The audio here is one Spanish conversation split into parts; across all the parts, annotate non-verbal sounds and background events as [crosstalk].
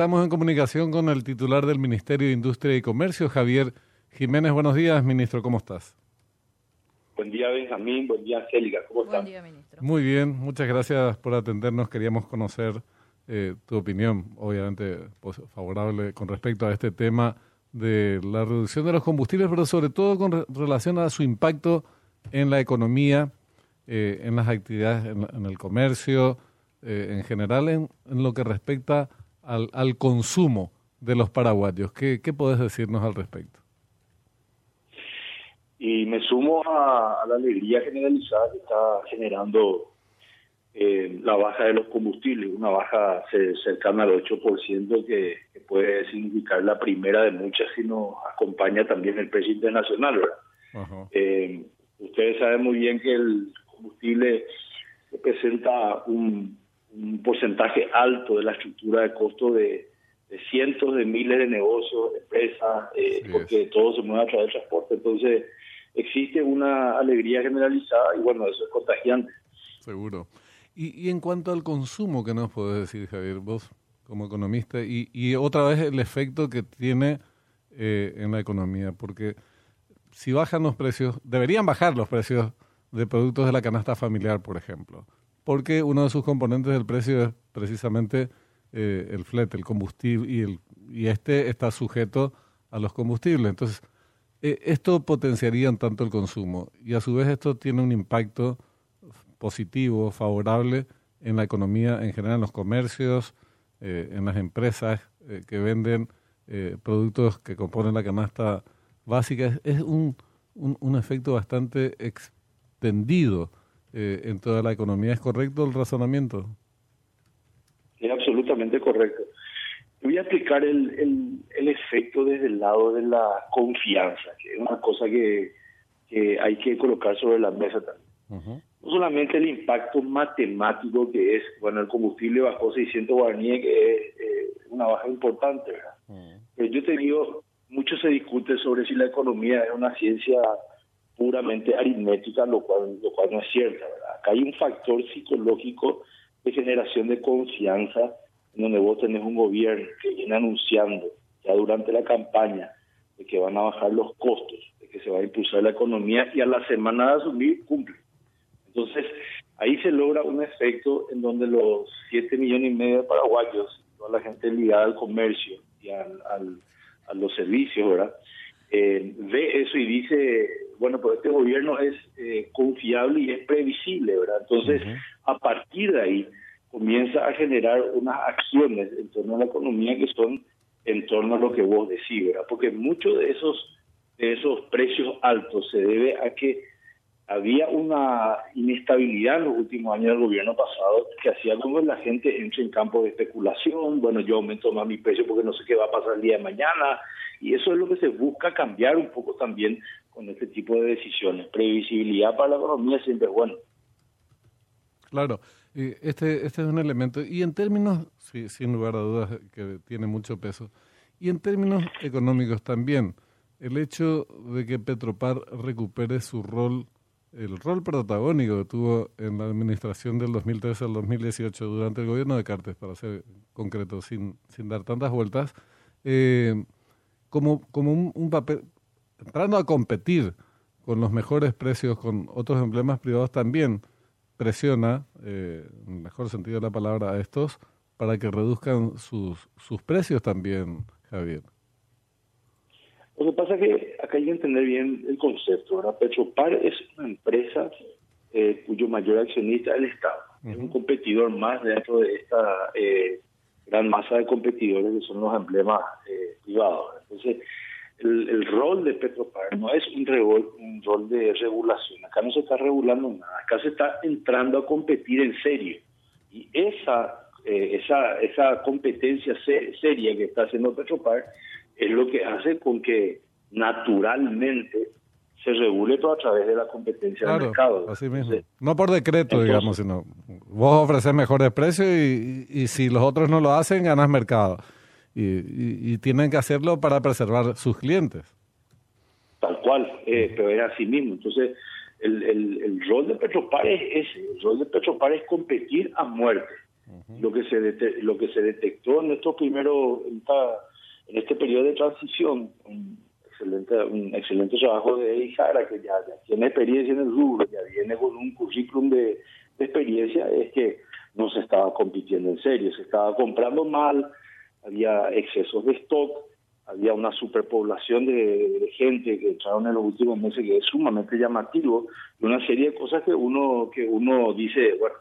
estamos en comunicación con el titular del Ministerio de Industria y Comercio, Javier Jiménez. Buenos días, ministro, ¿cómo estás? Buen día, Benjamín. Buen día, Angélica. ¿Cómo estás? Buen día, ministro. Muy bien, muchas gracias por atendernos. Queríamos conocer eh, tu opinión, obviamente pues, favorable con respecto a este tema de la reducción de los combustibles, pero sobre todo con relación a su impacto en la economía, eh, en las actividades, en, el comercio, eh, en general, en, lo que respecta al, al, consumo de los paraguayos. ¿Qué, ¿Qué podés decirnos al respecto? Y me sumo a, la alegría generalizada que está generando eh, la baja de los combustibles, una baja cercana al 8% que, que, puede significar la primera de muchas si nos acompaña también el precio internacional. Eh, ustedes saben muy bien que el combustible representa un, porcentaje alto de la estructura de costo de, cientos de miles de negocios, de empresas, eh, porque todo se mueve a través del transporte. Entonces, existe una alegría generalizada y bueno, eso es contagiante. Seguro. Y, y en cuanto al consumo, ¿qué nos podés decir, Javier, vos como economista? Y, y otra vez el efecto que tiene eh, en la economía, porque si bajan los precios, deberían bajar los precios de productos de la canasta familiar, por ejemplo, porque uno de sus componentes del precio es precisamente eh, el flete, el combustible, y, el, y este está sujeto a los combustibles. Entonces, eh, esto potenciaría tanto el consumo y a su vez esto tiene un impacto positivo, favorable en la economía en general, en los comercios, eh, en las empresas eh, que venden productos que componen la canasta básica. Es, un, un, efecto bastante extendido en toda la economía. ¿Es correcto el razonamiento? Es absolutamente correcto. Voy a explicar el, el, efecto desde el lado de la confianza, que es una cosa que, hay que colocar sobre la mesa también. No solamente el impacto matemático que es, bueno, el combustible bajó 600 guaraníes, que es eh, una baja importante, ¿verdad? Pero yo te digo, mucho se discute sobre si la economía es una ciencia puramente aritmética, lo cual, lo cual no es cierto, ¿verdad? Acá hay un factor psicológico de generación de confianza donde vos tenés un gobierno que viene anunciando ya durante la campaña de que van a bajar los costos, de que se va a impulsar la economía y a la semana de asumir cumple. Entonces, ahí se logra un efecto en donde los 7 millones y medio de paraguayos, toda la gente ligada al comercio y al, a los servicios, ¿verdad? Eh, ve eso y dice, bueno, pues este gobierno es eh, confiable y es previsible, ¿verdad? Entonces, a partir de ahí, comienza a generar unas acciones en torno a la economía que son en torno a lo que vos decís, ¿verdad? Porque muchos de esos, de esos precios altos se debe a que había una inestabilidad en los últimos años del gobierno pasado que hacía como la gente entre en campo de especulación, bueno, yo aumento más mi precio porque no sé qué va a pasar el día de mañana, y eso es lo que se busca cambiar un poco también con este tipo de decisiones. Previsibilidad para la economía siempre es bueno. Claro. Este, este es un elemento, y en términos, sí, sin lugar a dudas, que tiene mucho peso, y en términos económicos también, el hecho de que Petropar recupere su rol, el rol protagónico que tuvo en la administración del 2013 al 2018 durante el gobierno de Cartes, para ser concreto, sin, sin dar tantas vueltas, eh, como, como un, un papel, entrando a competir con los mejores precios, con otros emblemas privados también, presiona, eh, en el mejor sentido de la palabra, a estos para que reduzcan sus, sus precios también, Javier. Lo que pasa es que acá hay que entender bien el concepto. ¿verdad? Petropar es una empresa eh, cuyo mayor accionista es el Estado. Es un competidor más dentro de esta eh, gran masa de competidores que son los emblemas eh, privados. Entonces, el, rol de Petropar no es un, rol, un rol de regulación. Acá no se está regulando nada. Acá se está entrando a competir en serio. Y esa, eh, esa, esa competencia seria que está haciendo Petropar es lo que hace con que naturalmente se regule todo a través de la competencia del mercado. Así mismo. no por decreto, digamos, sino vos ofreces mejores precios y, y si los otros no lo hacen, ganas mercado y, tienen que hacerlo para preservar sus clientes. Tal cual, eh, pero era así mismo. Entonces, el, el, rol de Petropar es el rol de Petropar es competir a muerte. Lo que se lo que se detectó en estos primeros en, este periodo de transición, un excelente un excelente trabajo de Ijara que ya, tiene experiencia en el rubro, ya viene con un currículum de, experiencia, es que no se estaba compitiendo en serio, se estaba comprando mal, había excesos de stock, había una superpoblación de, gente que entraron en los últimos meses que es sumamente llamativo y una serie de cosas que uno que uno dice bueno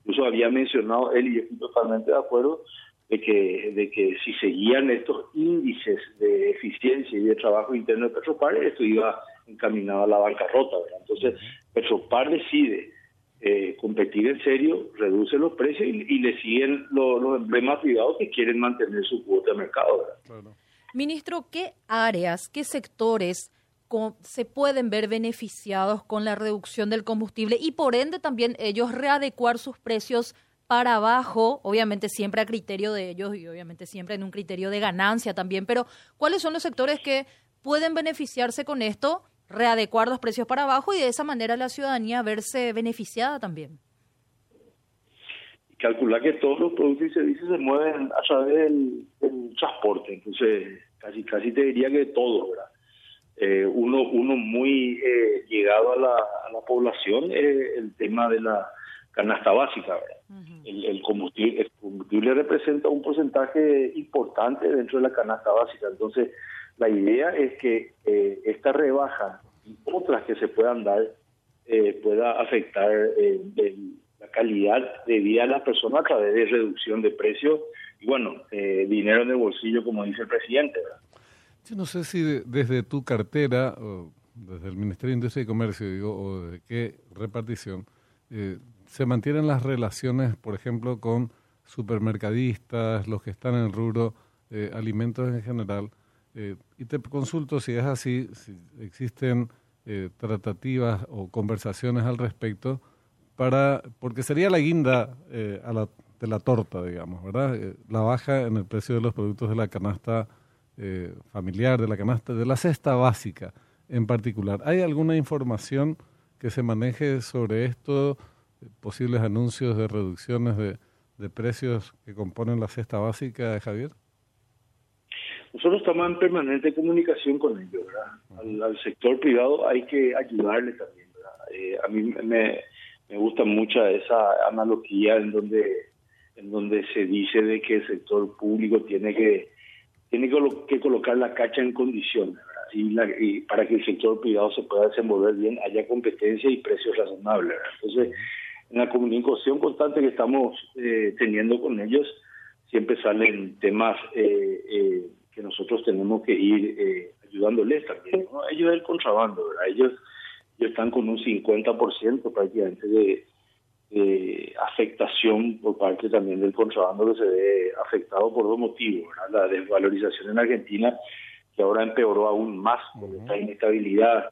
incluso había mencionado él y yo estoy totalmente de acuerdo de que de que si seguían estos índices de eficiencia y de trabajo interno de Petropar esto iba encaminado a la bancarrota ¿verdad? entonces Petropar decide eh, competir en serio, reduce los precios y, le siguen los emblemas privados que quieren mantener su cuota de mercado. ¿verdad? Ministro, ¿qué áreas, qué sectores se pueden ver beneficiados con la reducción del combustible y por ende también ellos readecuar sus precios para abajo, obviamente siempre a criterio de ellos y obviamente siempre en un criterio de ganancia también, pero ¿cuáles son los sectores que pueden beneficiarse con esto, readecuar los precios para abajo y de esa manera la ciudadanía verse beneficiada también? calcular que todos los productos y servicios se mueven a través del, transporte, entonces casi casi te diría que todo, ¿verdad? Eh, uno uno muy eh, llegado a la, a la población es el tema de la canasta básica, ¿verdad? el, combustible, el combustible representa un porcentaje importante dentro de la canasta básica, entonces la idea es que eh, esta rebaja y otras que se puedan dar pueda afectar el la calidad de vida de las personas a través de reducción de precios y bueno, eh, dinero en el bolsillo, como dice el presidente. Yo no sé si desde tu cartera, o desde el Ministerio de Industria y Comercio, digo, o de qué repartición, eh, se mantienen las relaciones, por ejemplo, con supermercadistas, los que están en el rubro, eh, alimentos en general. Y te consulto si es así, si existen tratativas o conversaciones al respecto para, porque sería la guinda eh, a la, de la torta, digamos, ¿verdad? Eh, la baja en el precio de los productos de la canasta eh, familiar, de la canasta, de la cesta básica en particular. ¿Hay alguna información que se maneje sobre esto, posibles anuncios de reducciones de, de precios que componen la cesta básica, Javier? Nosotros estamos en permanente comunicación con ellos, ¿verdad? Al, sector privado hay que ayudarle también, ¿verdad? a mí me, me gusta mucho esa analogía en donde en donde se dice de que el sector público tiene que tiene que, colocar la cacha en condiciones y, para que el sector privado se pueda desenvolver bien haya competencia y precios razonables entonces en la comunicación constante que estamos eh, teniendo con ellos siempre salen temas eh, eh, que nosotros tenemos que ir ayudándoles también ellos el contrabando ¿verdad? ellos están con un 50% prácticamente de, afectación por parte también del contrabando que se ve afectado por dos motivos. La desvalorización en Argentina, que ahora empeoró aún más por esta inestabilidad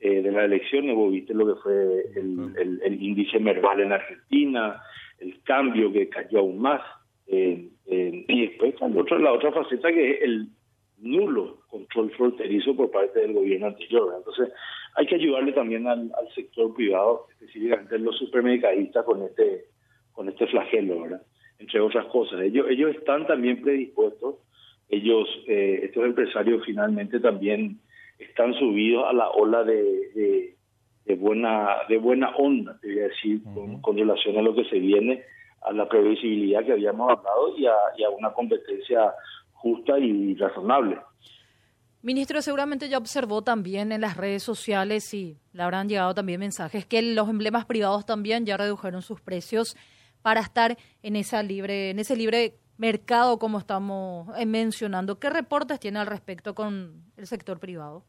eh, de las elecciones. Vos viste lo que fue el, el, índice Merval en Argentina, el cambio que cayó aún más. Eh, eh, y después la otra, la otra faceta que es el nulo control fronterizo por parte del gobierno anterior. Entonces, hay que ayudarle también al, sector privado, específicamente los supermercadistas con este con este flagelo, ¿verdad? Entre otras cosas. Ellos ellos están también predispuestos, ellos, eh, estos empresarios finalmente también están subidos a la ola de, de, buena de buena onda, te voy a decir, con, relación a lo que se viene, a la previsibilidad que habíamos hablado y a, y a una competencia justa y razonable. Ministro, seguramente ya observó también en las redes sociales y le habrán llegado también mensajes que los emblemas privados también ya redujeron sus precios para estar en esa libre, en ese libre mercado como estamos eh, mencionando. ¿Qué reportes tiene al respecto con el sector privado?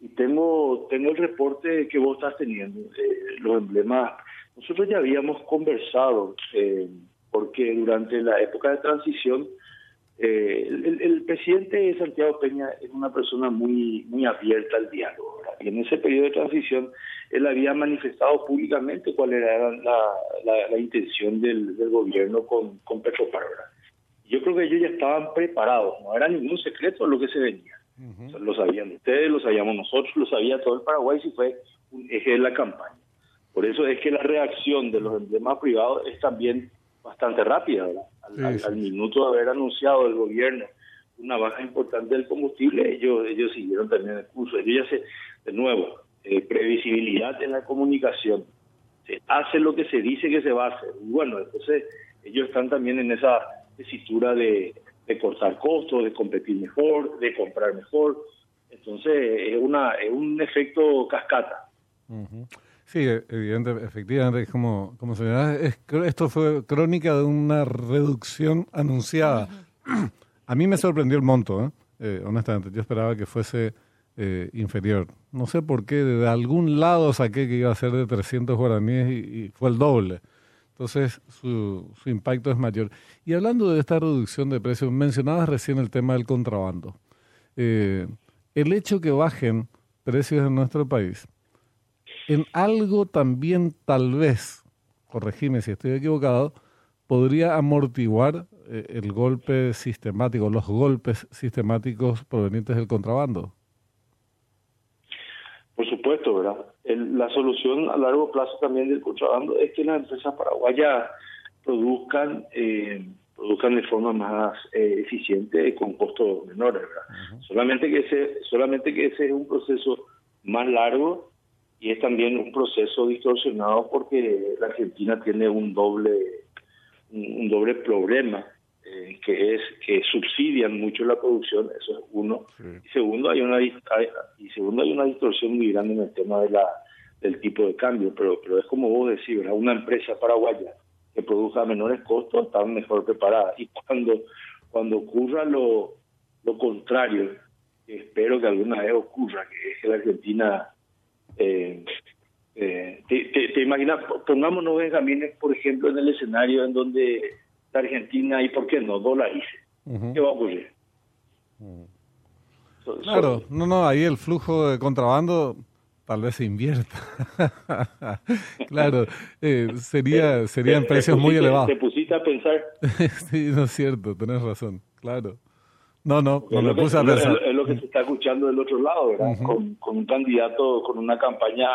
Y tengo, tengo el reporte que vos estás teniendo, eh, los emblemas. Nosotros ya habíamos conversado, eh, porque durante la época de transición eh, el, presidente Santiago Peña es una persona muy muy abierta al diálogo. Y en ese periodo de transición él había manifestado públicamente cuál era la, intención del, gobierno con, con Petropar. Yo creo que ellos ya estaban preparados, no era ningún secreto lo que se venía. lo sabían ustedes, lo sabíamos nosotros, lo sabía todo el Paraguay, si fue un eje de la campaña. Por eso es que la reacción de los demás privados es también bastante rápida. Al, minuto de haber anunciado el gobierno una baja importante del combustible, ellos, ellos siguieron también el curso. Ellos ya se, de nuevo, eh, previsibilidad en la comunicación. Se hace lo que se dice que se va a hacer. Y bueno, entonces ellos están también en esa tesitura de, de cortar costos, de competir mejor, de comprar mejor. Entonces es, una, es un efecto cascata. Sí, evidente, efectivamente, como, como es, esto fue crónica de una reducción anunciada. A mí me sorprendió el monto, ¿eh? ¿eh? honestamente. Yo esperaba que fuese eh, inferior. No sé por qué, de algún lado saqué que iba a ser de 300 guaraníes y, fue el doble. Entonces, su, su, impacto es mayor. Y hablando de esta reducción de precios, mencionabas recién el tema del contrabando. Eh, el hecho que bajen precios en nuestro país en algo también tal vez, corregime si estoy equivocado, podría amortiguar eh, el golpe sistemático, los golpes sistemáticos provenientes del contrabando. Por supuesto, ¿verdad? la solución a largo plazo también del contrabando es que las empresas paraguayas produzcan eh, produzcan de forma más eh, eficiente y con costos menores, ¿verdad? Solamente que ese solamente que ese es un proceso más largo y es también un proceso distorsionado porque la Argentina tiene un doble un, doble problema eh, que es que subsidian mucho la producción eso es uno. Y segundo hay una y segundo hay una distorsión muy grande en el tema de la del tipo de cambio pero pero es como vos decís una empresa paraguaya que produzca menores costos está mejor preparada. Y cuando cuando ocurra lo lo contrario espero que alguna vez ocurra que es que la Argentina eh, eh, te, imaginas, pongámonos Benjamín, por ejemplo, en el escenario en donde la Argentina, y por qué no, dolarice. ¿Qué va a ocurrir? claro, no, no, ahí el flujo de contrabando tal vez se invierta. [laughs] claro, eh, sería, serían precios muy elevados. Te pusiste a pensar. [laughs] sí, no es cierto, tenés razón, claro. No, no, no me puse a pensar. Es, lo que se está escuchando del otro lado, ¿verdad? con, un candidato con una campaña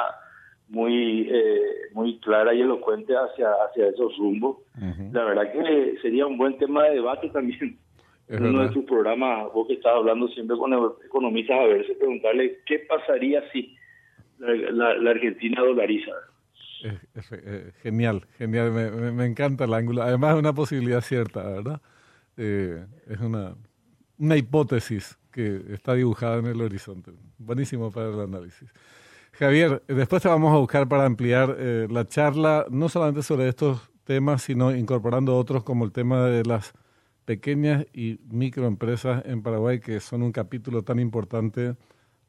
muy eh, muy clara y elocuente hacia hacia esos rumbos. La verdad que sería un buen tema de debate también. en uno de tus programas, vos que estás hablando siempre con economistas, a verse, preguntarle qué pasaría si la, Argentina dolariza. Eh, genial, genial, me, me, encanta el ángulo. Además es una posibilidad cierta, ¿verdad? Eh, es una una hipótesis que está dibujada en el horizonte. Buenísimo para el análisis. Javier, después te vamos a buscar para ampliar eh, la charla, no solamente sobre estos temas, sino incorporando otros como el tema de las pequeñas y microempresas en Paraguay, que son un capítulo tan importante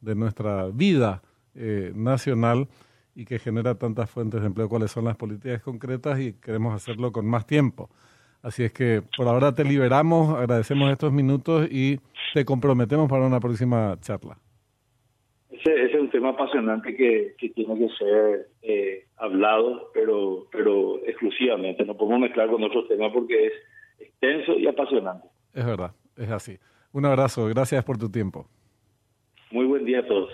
de nuestra vida eh, nacional y que genera tantas fuentes de empleo, cuáles son las políticas concretas y queremos hacerlo con más tiempo. Así es que por ahora te liberamos, agradecemos estos minutos y te comprometemos para una próxima charla. Ese, es un tema apasionante que, tiene que ser eh, hablado, pero, pero exclusivamente. No podemos mezclar con otros temas porque es extenso y apasionante. Es verdad, es así. Un abrazo, gracias por tu tiempo. Muy buen día a todos.